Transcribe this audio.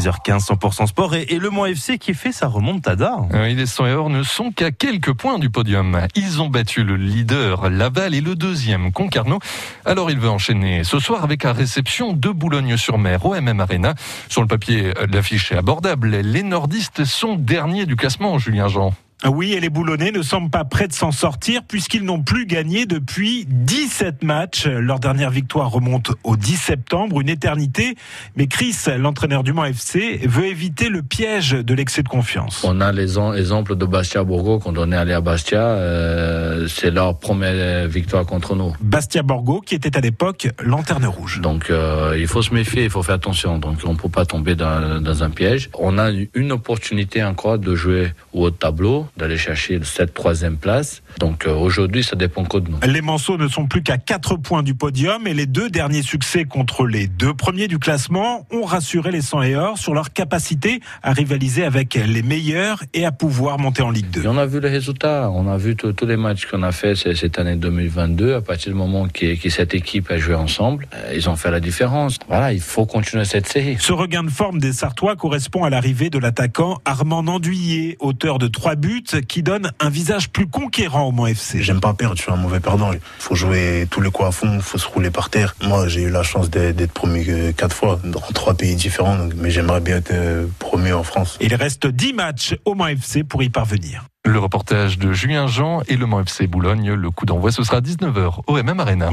6h15, 100% sport et, Le Mans FC qui fait sa remontada. Oui, les 100 et or ne sont qu'à quelques points du podium. Ils ont battu le leader Laval et le deuxième Concarneau. Alors il veut enchaîner ce soir avec la réception de Boulogne-sur-Mer au MM Arena. Sur le papier, l'affiche est abordable. Les nordistes sont derniers du classement, Julien Jean. Oui, et les Boulonnais ne semblent pas prêts de s'en sortir puisqu'ils n'ont plus gagné depuis 17 matchs. Leur dernière victoire remonte au 10 septembre, une éternité. Mais Chris, l'entraîneur du Mans FC, veut éviter le piège de l'excès de confiance. On a les exemples de Bastia Borgo quand on est allé à Bastia. Euh, c'est leur première victoire contre nous. Bastia Borgo qui était à l'époque lanterne rouge. Donc euh, il faut se méfier, il faut faire attention. Donc on ne peut pas tomber dans, dans un piège. On a une opportunité encore de jouer au haut tableau d'aller chercher cette troisième place. Donc euh, aujourd'hui, ça dépend que de nous. Les Manceaux ne sont plus qu'à 4 points du podium et les deux derniers succès contre les deux premiers du classement ont rassuré les 100 et or sur leur capacité à rivaliser avec les meilleurs et à pouvoir monter en Ligue 2. on a vu les résultats, on a vu tous les matchs qu'on a fait cette année 2022. À partir du moment que, cette équipe a joué ensemble, euh, ils ont fait la différence. Voilà, il faut continuer cette série. Ce regain de forme des Sartois correspond à l'arrivée de l'attaquant Armand Nanduillet, auteur de trois buts qui donne un visage plus conquérant au Mans FC. J'aime pas perdre, je suis un mauvais perdant. Il faut jouer tous les coups à fond, il faut se rouler par terre. Moi, j'ai eu la chance d'être promu quatre fois dans trois pays différents, mais j'aimerais bien être euh, promu en France. Il reste dix matchs au Mans FC pour y parvenir. Le reportage de Julien Jean et le Mans FC Boulogne. Le coup d'envoi, ce sera 19h au MM Arena.